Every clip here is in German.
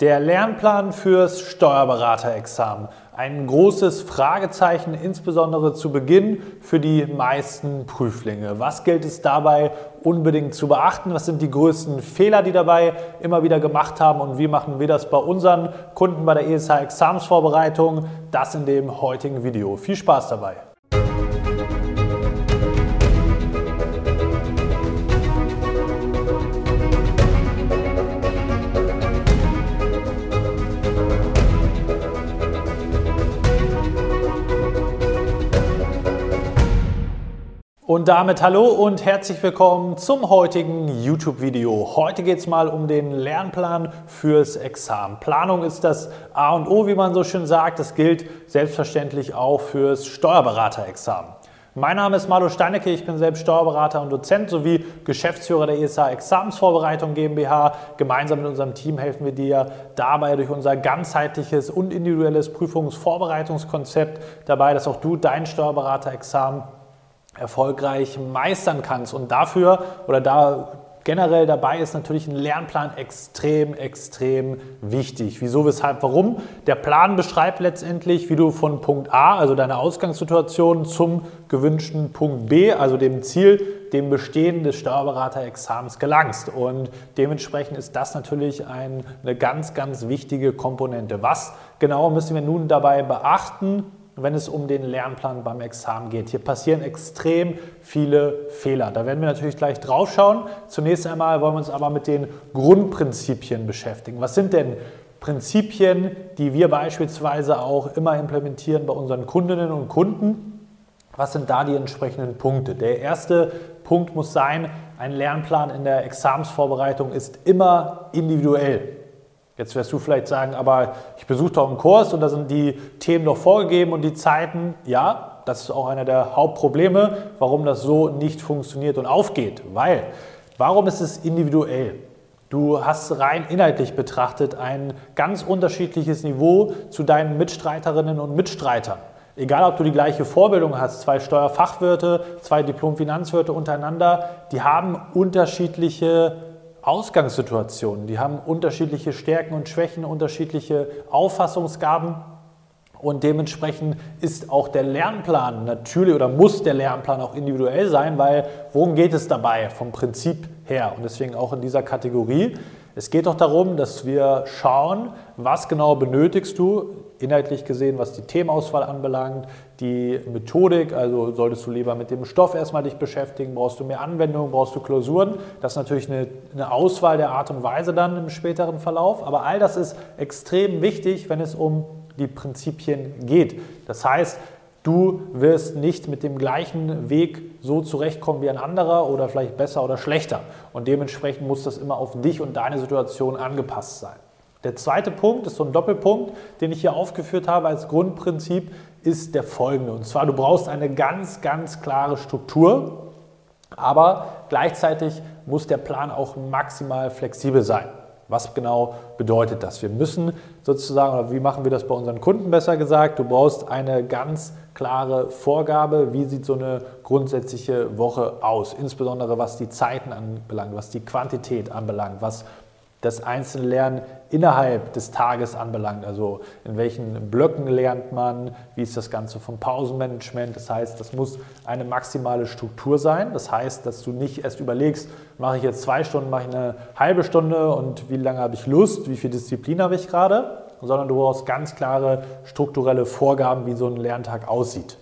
Der Lernplan fürs Steuerberaterexamen. Ein großes Fragezeichen, insbesondere zu Beginn für die meisten Prüflinge. Was gilt es dabei unbedingt zu beachten? Was sind die größten Fehler, die dabei immer wieder gemacht haben? Und wie machen wir das bei unseren Kunden bei der ESH-Examensvorbereitung? Das in dem heutigen Video. Viel Spaß dabei! Und damit hallo und herzlich willkommen zum heutigen YouTube-Video. Heute geht es mal um den Lernplan fürs Examen. Planung ist das A und O, wie man so schön sagt. Das gilt selbstverständlich auch fürs Steuerberaterexamen. Mein Name ist Marlo Steinecke, ich bin selbst Steuerberater und Dozent sowie Geschäftsführer der ESA Examensvorbereitung GmbH. Gemeinsam mit unserem Team helfen wir dir dabei durch unser ganzheitliches und individuelles Prüfungsvorbereitungskonzept dabei, dass auch du dein Steuerberaterexamen erfolgreich meistern kannst. Und dafür oder da generell dabei ist natürlich ein Lernplan extrem, extrem wichtig. Wieso, weshalb, warum? Der Plan beschreibt letztendlich, wie du von Punkt A, also deiner Ausgangssituation, zum gewünschten Punkt B, also dem Ziel, dem Bestehen des Steuerberaterexamens gelangst. Und dementsprechend ist das natürlich ein, eine ganz, ganz wichtige Komponente. Was genau müssen wir nun dabei beachten? Wenn es um den Lernplan beim Examen geht. Hier passieren extrem viele Fehler. Da werden wir natürlich gleich drauf schauen. Zunächst einmal wollen wir uns aber mit den Grundprinzipien beschäftigen. Was sind denn Prinzipien, die wir beispielsweise auch immer implementieren bei unseren Kundinnen und Kunden? Was sind da die entsprechenden Punkte? Der erste Punkt muss sein, ein Lernplan in der Examensvorbereitung ist immer individuell. Jetzt wirst du vielleicht sagen, aber ich besuche doch einen Kurs und da sind die Themen doch vorgegeben und die Zeiten. Ja, das ist auch einer der Hauptprobleme, warum das so nicht funktioniert und aufgeht. Weil, warum ist es individuell? Du hast rein inhaltlich betrachtet ein ganz unterschiedliches Niveau zu deinen Mitstreiterinnen und Mitstreitern. Egal, ob du die gleiche Vorbildung hast, zwei Steuerfachwirte, zwei Diplom-Finanzwirte untereinander, die haben unterschiedliche Ausgangssituationen. Die haben unterschiedliche Stärken und Schwächen, unterschiedliche Auffassungsgaben. Und dementsprechend ist auch der Lernplan natürlich oder muss der Lernplan auch individuell sein, weil worum geht es dabei vom Prinzip her? Und deswegen auch in dieser Kategorie. Es geht doch darum, dass wir schauen, was genau benötigst du, inhaltlich gesehen, was die Themenauswahl anbelangt, die Methodik, also solltest du lieber mit dem Stoff erstmal dich beschäftigen, brauchst du mehr Anwendungen, brauchst du Klausuren. Das ist natürlich eine, eine Auswahl der Art und Weise dann im späteren Verlauf, aber all das ist extrem wichtig, wenn es um die Prinzipien geht. Das heißt, Du wirst nicht mit dem gleichen Weg so zurechtkommen wie ein anderer oder vielleicht besser oder schlechter. Und dementsprechend muss das immer auf dich und deine Situation angepasst sein. Der zweite Punkt ist so ein Doppelpunkt, den ich hier aufgeführt habe als Grundprinzip, ist der folgende. Und zwar, du brauchst eine ganz, ganz klare Struktur, aber gleichzeitig muss der Plan auch maximal flexibel sein. Was genau bedeutet das? Wir müssen sozusagen, oder wie machen wir das bei unseren Kunden besser gesagt, du brauchst eine ganz klare Vorgabe, wie sieht so eine grundsätzliche Woche aus, insbesondere was die Zeiten anbelangt, was die Quantität anbelangt, was das einzelne Lernen innerhalb des Tages anbelangt. Also in welchen Blöcken lernt man, wie ist das Ganze vom Pausenmanagement. Das heißt, das muss eine maximale Struktur sein. Das heißt, dass du nicht erst überlegst, mache ich jetzt zwei Stunden, mache ich eine halbe Stunde und wie lange habe ich Lust, wie viel Disziplin habe ich gerade, sondern du brauchst ganz klare strukturelle Vorgaben, wie so ein Lerntag aussieht.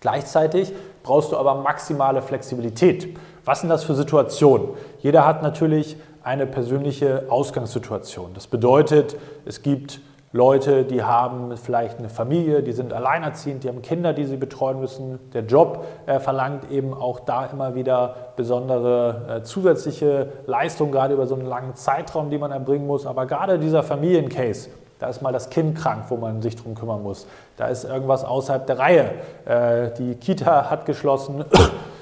Gleichzeitig brauchst du aber maximale Flexibilität. Was sind das für Situationen? Jeder hat natürlich eine persönliche Ausgangssituation. Das bedeutet, es gibt Leute, die haben vielleicht eine Familie, die sind alleinerziehend, die haben Kinder, die sie betreuen müssen. Der Job äh, verlangt eben auch da immer wieder besondere äh, zusätzliche Leistungen, gerade über so einen langen Zeitraum, die man erbringen muss. Aber gerade dieser Familiencase, da ist mal das Kind krank, wo man sich drum kümmern muss. Da ist irgendwas außerhalb der Reihe. Äh, die Kita hat geschlossen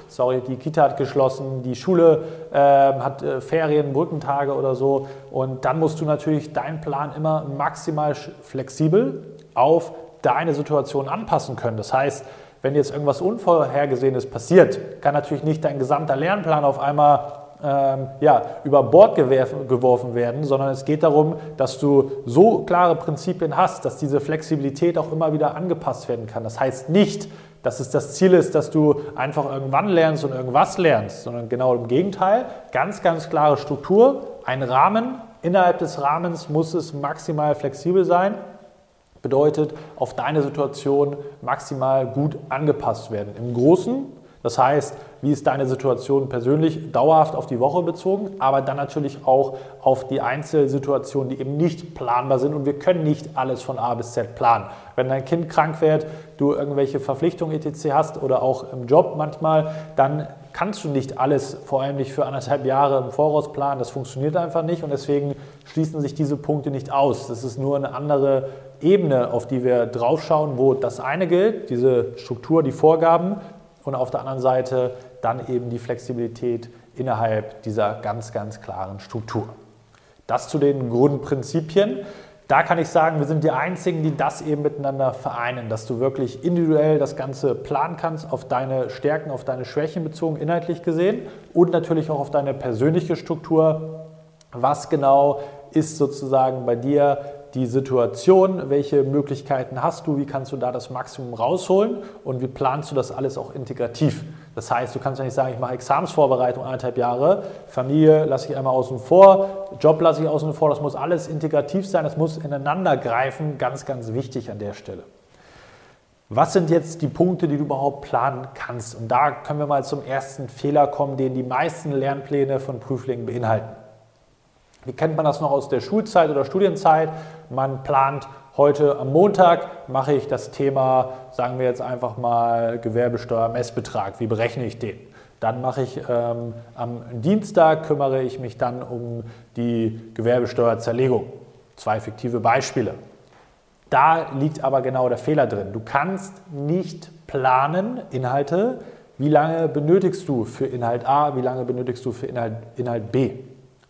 sorry, die Kita hat geschlossen, die Schule äh, hat äh, Ferien, Brückentage oder so. Und dann musst du natürlich deinen Plan immer maximal flexibel auf deine Situation anpassen können. Das heißt, wenn jetzt irgendwas Unvorhergesehenes passiert, kann natürlich nicht dein gesamter Lernplan auf einmal ähm, ja, über Bord geworfen werden, sondern es geht darum, dass du so klare Prinzipien hast, dass diese Flexibilität auch immer wieder angepasst werden kann. Das heißt nicht, dass es das Ziel ist, dass du einfach irgendwann lernst und irgendwas lernst, sondern genau im Gegenteil, ganz, ganz klare Struktur, ein Rahmen. Innerhalb des Rahmens muss es maximal flexibel sein. Bedeutet, auf deine Situation maximal gut angepasst werden. Im Großen das heißt, wie ist deine Situation persönlich dauerhaft auf die Woche bezogen, aber dann natürlich auch auf die Einzelsituationen, die eben nicht planbar sind und wir können nicht alles von A bis Z planen. Wenn dein Kind krank wird, du irgendwelche Verpflichtungen etc. hast oder auch im Job manchmal, dann kannst du nicht alles, vor allem nicht für anderthalb Jahre im Voraus planen. Das funktioniert einfach nicht und deswegen schließen sich diese Punkte nicht aus. Das ist nur eine andere Ebene, auf die wir draufschauen, wo das eine gilt, diese Struktur, die Vorgaben und auf der anderen Seite dann eben die Flexibilität innerhalb dieser ganz, ganz klaren Struktur. Das zu den Grundprinzipien. Da kann ich sagen, wir sind die Einzigen, die das eben miteinander vereinen, dass du wirklich individuell das Ganze planen kannst, auf deine Stärken, auf deine Schwächen bezogen, inhaltlich gesehen und natürlich auch auf deine persönliche Struktur. Was genau ist sozusagen bei dir die Situation, welche Möglichkeiten hast du, wie kannst du da das Maximum rausholen und wie planst du das alles auch integrativ. Das heißt, du kannst ja nicht sagen, ich mache Examensvorbereitung anderthalb Jahre, Familie lasse ich einmal außen vor, Job lasse ich außen vor, das muss alles integrativ sein, das muss ineinander greifen, ganz, ganz wichtig an der Stelle. Was sind jetzt die Punkte, die du überhaupt planen kannst? Und da können wir mal zum ersten Fehler kommen, den die meisten Lernpläne von Prüflingen beinhalten. Wie kennt man das noch aus der Schulzeit oder Studienzeit? Man plant heute am Montag, mache ich das Thema, sagen wir jetzt einfach mal Gewerbesteuer-Messbetrag. Wie berechne ich den? Dann mache ich ähm, am Dienstag, kümmere ich mich dann um die Gewerbesteuerzerlegung. Zwei fiktive Beispiele. Da liegt aber genau der Fehler drin. Du kannst nicht planen, Inhalte, wie lange benötigst du für Inhalt A, wie lange benötigst du für Inhalt, Inhalt B.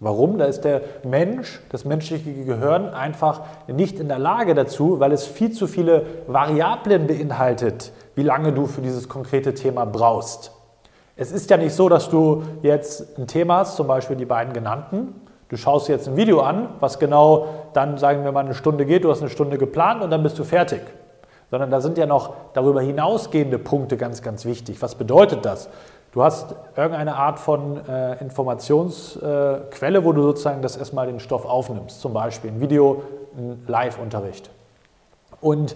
Warum? Da ist der Mensch, das menschliche Gehirn einfach nicht in der Lage dazu, weil es viel zu viele Variablen beinhaltet, wie lange du für dieses konkrete Thema brauchst. Es ist ja nicht so, dass du jetzt ein Thema hast, zum Beispiel die beiden genannten. Du schaust jetzt ein Video an, was genau dann, sagen wir mal, eine Stunde geht. Du hast eine Stunde geplant und dann bist du fertig. Sondern da sind ja noch darüber hinausgehende Punkte ganz, ganz wichtig. Was bedeutet das? Du hast irgendeine Art von äh, Informationsquelle, äh, wo du sozusagen das erstmal den Stoff aufnimmst, zum Beispiel ein Video, ein Live-Unterricht. Und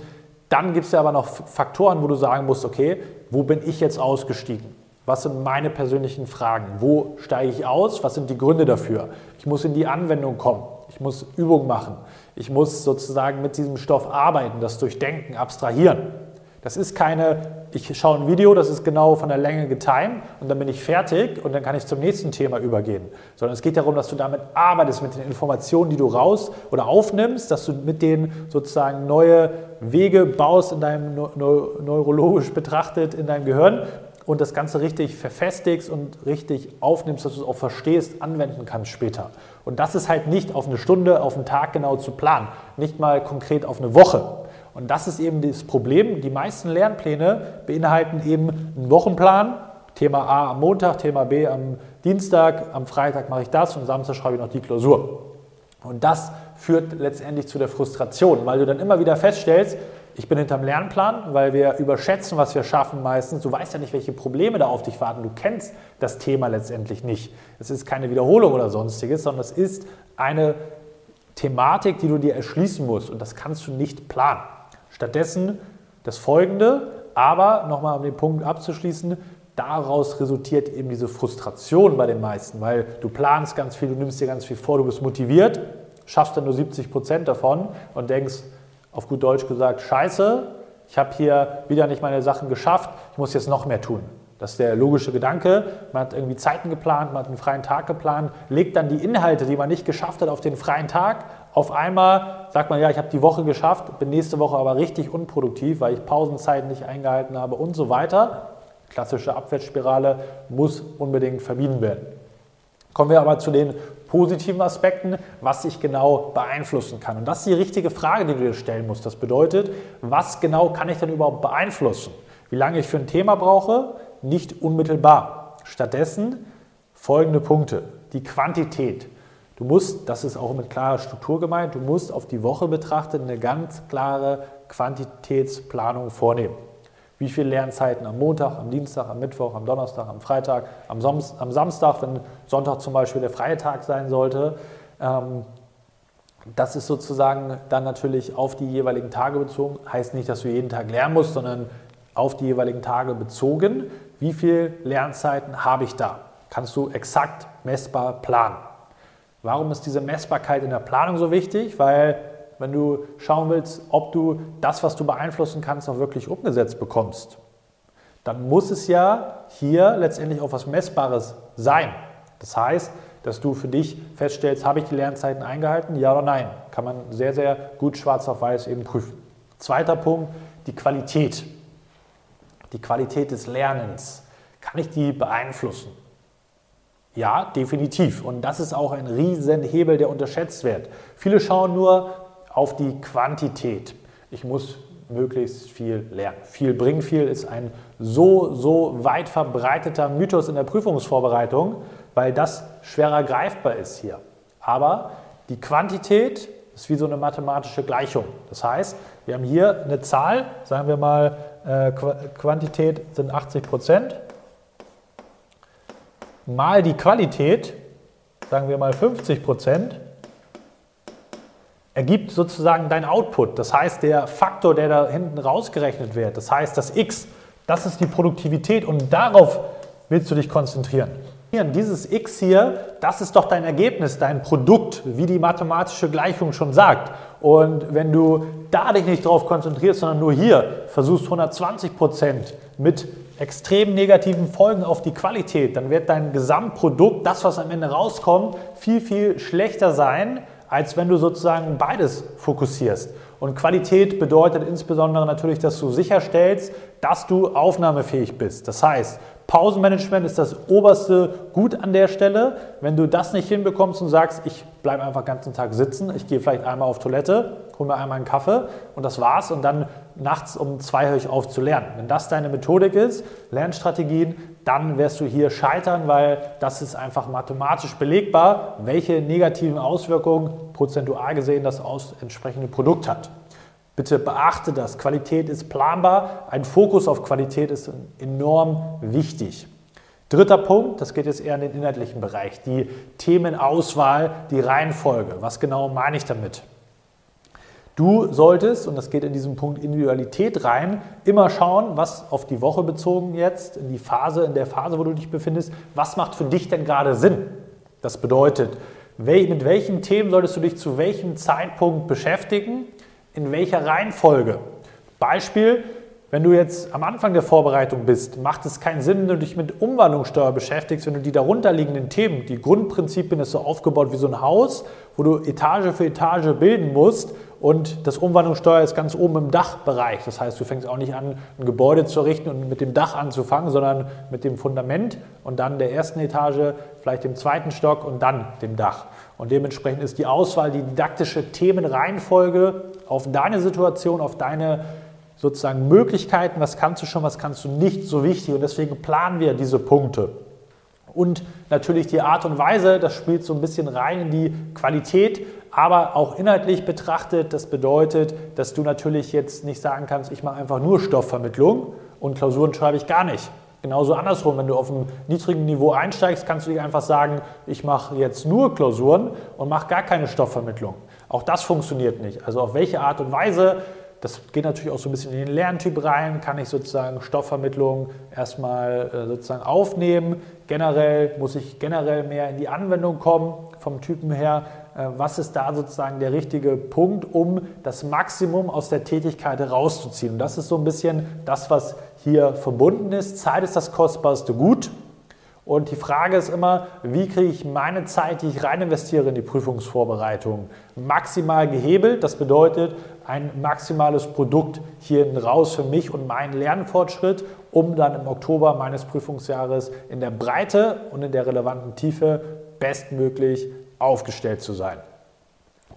dann gibt es ja aber noch Faktoren, wo du sagen musst, okay, wo bin ich jetzt ausgestiegen? Was sind meine persönlichen Fragen? Wo steige ich aus? Was sind die Gründe dafür? Ich muss in die Anwendung kommen. Ich muss Übung machen. Ich muss sozusagen mit diesem Stoff arbeiten, das durchdenken, abstrahieren. Das ist keine, ich schaue ein Video, das ist genau von der Länge getimed und dann bin ich fertig und dann kann ich zum nächsten Thema übergehen. Sondern es geht darum, dass du damit arbeitest, mit den Informationen, die du raus oder aufnimmst, dass du mit denen sozusagen neue Wege baust in deinem neurologisch betrachtet in deinem Gehirn und das Ganze richtig verfestigst und richtig aufnimmst, dass du es auch verstehst, anwenden kannst später. Und das ist halt nicht auf eine Stunde, auf einen Tag genau zu planen, nicht mal konkret auf eine Woche. Und das ist eben das Problem. Die meisten Lernpläne beinhalten eben einen Wochenplan. Thema A am Montag, Thema B am Dienstag, am Freitag mache ich das und Samstag schreibe ich noch die Klausur. Und das führt letztendlich zu der Frustration, weil du dann immer wieder feststellst, ich bin hinterm Lernplan, weil wir überschätzen, was wir schaffen meistens. Du weißt ja nicht, welche Probleme da auf dich warten. Du kennst das Thema letztendlich nicht. Es ist keine Wiederholung oder sonstiges, sondern es ist eine Thematik, die du dir erschließen musst. Und das kannst du nicht planen. Stattdessen das Folgende, aber nochmal um den Punkt abzuschließen, daraus resultiert eben diese Frustration bei den meisten, weil du planst ganz viel, du nimmst dir ganz viel vor, du bist motiviert, schaffst dann nur 70 Prozent davon und denkst, auf gut Deutsch gesagt, scheiße, ich habe hier wieder nicht meine Sachen geschafft, ich muss jetzt noch mehr tun. Das ist der logische Gedanke. Man hat irgendwie Zeiten geplant, man hat einen freien Tag geplant, legt dann die Inhalte, die man nicht geschafft hat, auf den freien Tag. Auf einmal sagt man, ja, ich habe die Woche geschafft, bin nächste Woche aber richtig unproduktiv, weil ich Pausenzeiten nicht eingehalten habe und so weiter. Klassische Abwärtsspirale muss unbedingt vermieden werden. Kommen wir aber zu den positiven Aspekten, was ich genau beeinflussen kann. Und das ist die richtige Frage, die du dir stellen musst. Das bedeutet, was genau kann ich denn überhaupt beeinflussen? Wie lange ich für ein Thema brauche? Nicht unmittelbar. Stattdessen folgende Punkte. Die Quantität. Du musst, das ist auch mit klarer Struktur gemeint, du musst auf die Woche betrachtet eine ganz klare Quantitätsplanung vornehmen. Wie viele Lernzeiten am Montag, am Dienstag, am Mittwoch, am Donnerstag, am Freitag, am, Samstag, wenn Sonntag zum Beispiel der freie Tag sein sollte. Ähm, das ist sozusagen dann natürlich auf die jeweiligen Tage bezogen. Heißt nicht, dass du jeden Tag lernen musst, sondern auf die jeweiligen Tage bezogen. Wie viele Lernzeiten habe ich da? Kannst du exakt messbar planen. Warum ist diese Messbarkeit in der Planung so wichtig? Weil wenn du schauen willst, ob du das, was du beeinflussen kannst, auch wirklich umgesetzt bekommst, dann muss es ja hier letztendlich auch was Messbares sein. Das heißt, dass du für dich feststellst, habe ich die Lernzeiten eingehalten, ja oder nein. Kann man sehr, sehr gut schwarz auf weiß eben prüfen. Zweiter Punkt, die Qualität. Die Qualität des Lernens. Kann ich die beeinflussen? Ja, definitiv. Und das ist auch ein Riesenhebel, der unterschätzt wird. Viele schauen nur auf die Quantität. Ich muss möglichst viel lernen. Viel bringen viel ist ein so, so weit verbreiteter Mythos in der Prüfungsvorbereitung, weil das schwerer greifbar ist hier. Aber die Quantität ist wie so eine mathematische Gleichung. Das heißt, wir haben hier eine Zahl, sagen wir mal, äh, Quantität sind 80 Prozent, mal die Qualität, sagen wir mal 50 Prozent, ergibt sozusagen dein Output. Das heißt, der Faktor, der da hinten rausgerechnet wird, das heißt, das X, das ist die Produktivität und darauf willst du dich konzentrieren. Dieses x hier, das ist doch dein Ergebnis, dein Produkt, wie die mathematische Gleichung schon sagt. Und wenn du da dich nicht drauf konzentrierst, sondern nur hier versuchst 120 Prozent mit extrem negativen Folgen auf die Qualität, dann wird dein Gesamtprodukt, das was am Ende rauskommt, viel, viel schlechter sein, als wenn du sozusagen beides fokussierst. Und Qualität bedeutet insbesondere natürlich, dass du sicherstellst, dass du aufnahmefähig bist. Das heißt, Pausenmanagement ist das oberste Gut an der Stelle. Wenn du das nicht hinbekommst und sagst, ich bleibe einfach den ganzen Tag sitzen, ich gehe vielleicht einmal auf Toilette, hole mir einmal einen Kaffee und das war's und dann nachts um zwei höre ich auf zu lernen. Wenn das deine Methodik ist, Lernstrategien, dann wirst du hier scheitern, weil das ist einfach mathematisch belegbar, welche negativen Auswirkungen prozentual gesehen das aus entsprechende Produkt hat. Bitte beachte das. Qualität ist planbar. Ein Fokus auf Qualität ist enorm wichtig. Dritter Punkt, das geht jetzt eher in den inhaltlichen Bereich, die Themenauswahl, die Reihenfolge. Was genau meine ich damit? Du solltest, und das geht in diesem Punkt Individualität rein, immer schauen, was auf die Woche bezogen jetzt, in die Phase, in der Phase, wo du dich befindest, was macht für dich denn gerade Sinn? Das bedeutet, mit welchen Themen solltest du dich zu welchem Zeitpunkt beschäftigen in welcher Reihenfolge. Beispiel, wenn du jetzt am Anfang der Vorbereitung bist, macht es keinen Sinn, wenn du dich mit Umwandlungssteuer beschäftigst, wenn du die darunterliegenden Themen, die Grundprinzipien ist so aufgebaut wie so ein Haus, wo du Etage für Etage bilden musst und das Umwandlungssteuer ist ganz oben im Dachbereich. Das heißt, du fängst auch nicht an, ein Gebäude zu errichten und mit dem Dach anzufangen, sondern mit dem Fundament und dann der ersten Etage, vielleicht dem zweiten Stock und dann dem Dach. Und dementsprechend ist die Auswahl, die didaktische Themenreihenfolge auf deine Situation, auf deine sozusagen Möglichkeiten, was kannst du schon, was kannst du nicht, so wichtig. Und deswegen planen wir diese Punkte. Und natürlich die Art und Weise, das spielt so ein bisschen rein in die Qualität, aber auch inhaltlich betrachtet. Das bedeutet, dass du natürlich jetzt nicht sagen kannst, ich mache einfach nur Stoffvermittlung und Klausuren schreibe ich gar nicht. Genauso andersrum, wenn du auf einem niedrigen Niveau einsteigst, kannst du dir einfach sagen, ich mache jetzt nur Klausuren und mache gar keine Stoffvermittlung. Auch das funktioniert nicht. Also auf welche Art und Weise, das geht natürlich auch so ein bisschen in den Lerntyp rein, kann ich sozusagen Stoffvermittlung erstmal äh, sozusagen aufnehmen. Generell muss ich generell mehr in die Anwendung kommen vom Typen her. Äh, was ist da sozusagen der richtige Punkt, um das Maximum aus der Tätigkeit herauszuziehen? Und das ist so ein bisschen das, was hier verbunden ist. Zeit ist das kostbarste Gut. Und die Frage ist immer, wie kriege ich meine Zeit, die ich rein investiere in die Prüfungsvorbereitung, maximal gehebelt. Das bedeutet ein maximales Produkt hier raus für mich und meinen Lernfortschritt, um dann im Oktober meines Prüfungsjahres in der Breite und in der relevanten Tiefe bestmöglich aufgestellt zu sein.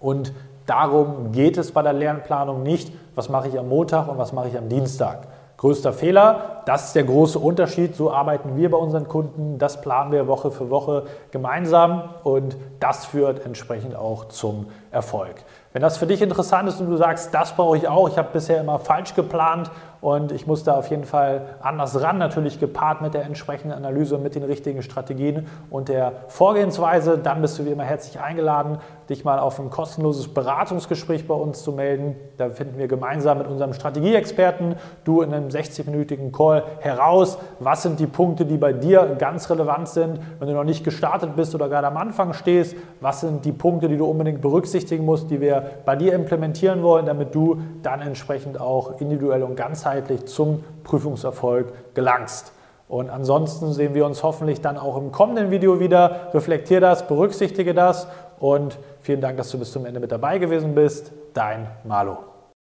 Und darum geht es bei der Lernplanung nicht, was mache ich am Montag und was mache ich am Dienstag. Größter Fehler. Das ist der große Unterschied. So arbeiten wir bei unseren Kunden. Das planen wir Woche für Woche gemeinsam und das führt entsprechend auch zum Erfolg. Wenn das für dich interessant ist und du sagst, das brauche ich auch, ich habe bisher immer falsch geplant und ich muss da auf jeden Fall anders ran, natürlich gepaart mit der entsprechenden Analyse, mit den richtigen Strategien und der Vorgehensweise, dann bist du wie immer herzlich eingeladen, dich mal auf ein kostenloses Beratungsgespräch bei uns zu melden. Da finden wir gemeinsam mit unserem Strategieexperten, du in einem 60-minütigen Call heraus, was sind die Punkte, die bei dir ganz relevant sind, wenn du noch nicht gestartet bist oder gerade am Anfang stehst, was sind die Punkte, die du unbedingt berücksichtigen musst, die wir bei dir implementieren wollen, damit du dann entsprechend auch individuell und ganzheitlich zum Prüfungserfolg gelangst. Und ansonsten sehen wir uns hoffentlich dann auch im kommenden Video wieder. Reflektier das, berücksichtige das und vielen Dank, dass du bis zum Ende mit dabei gewesen bist. Dein Malo.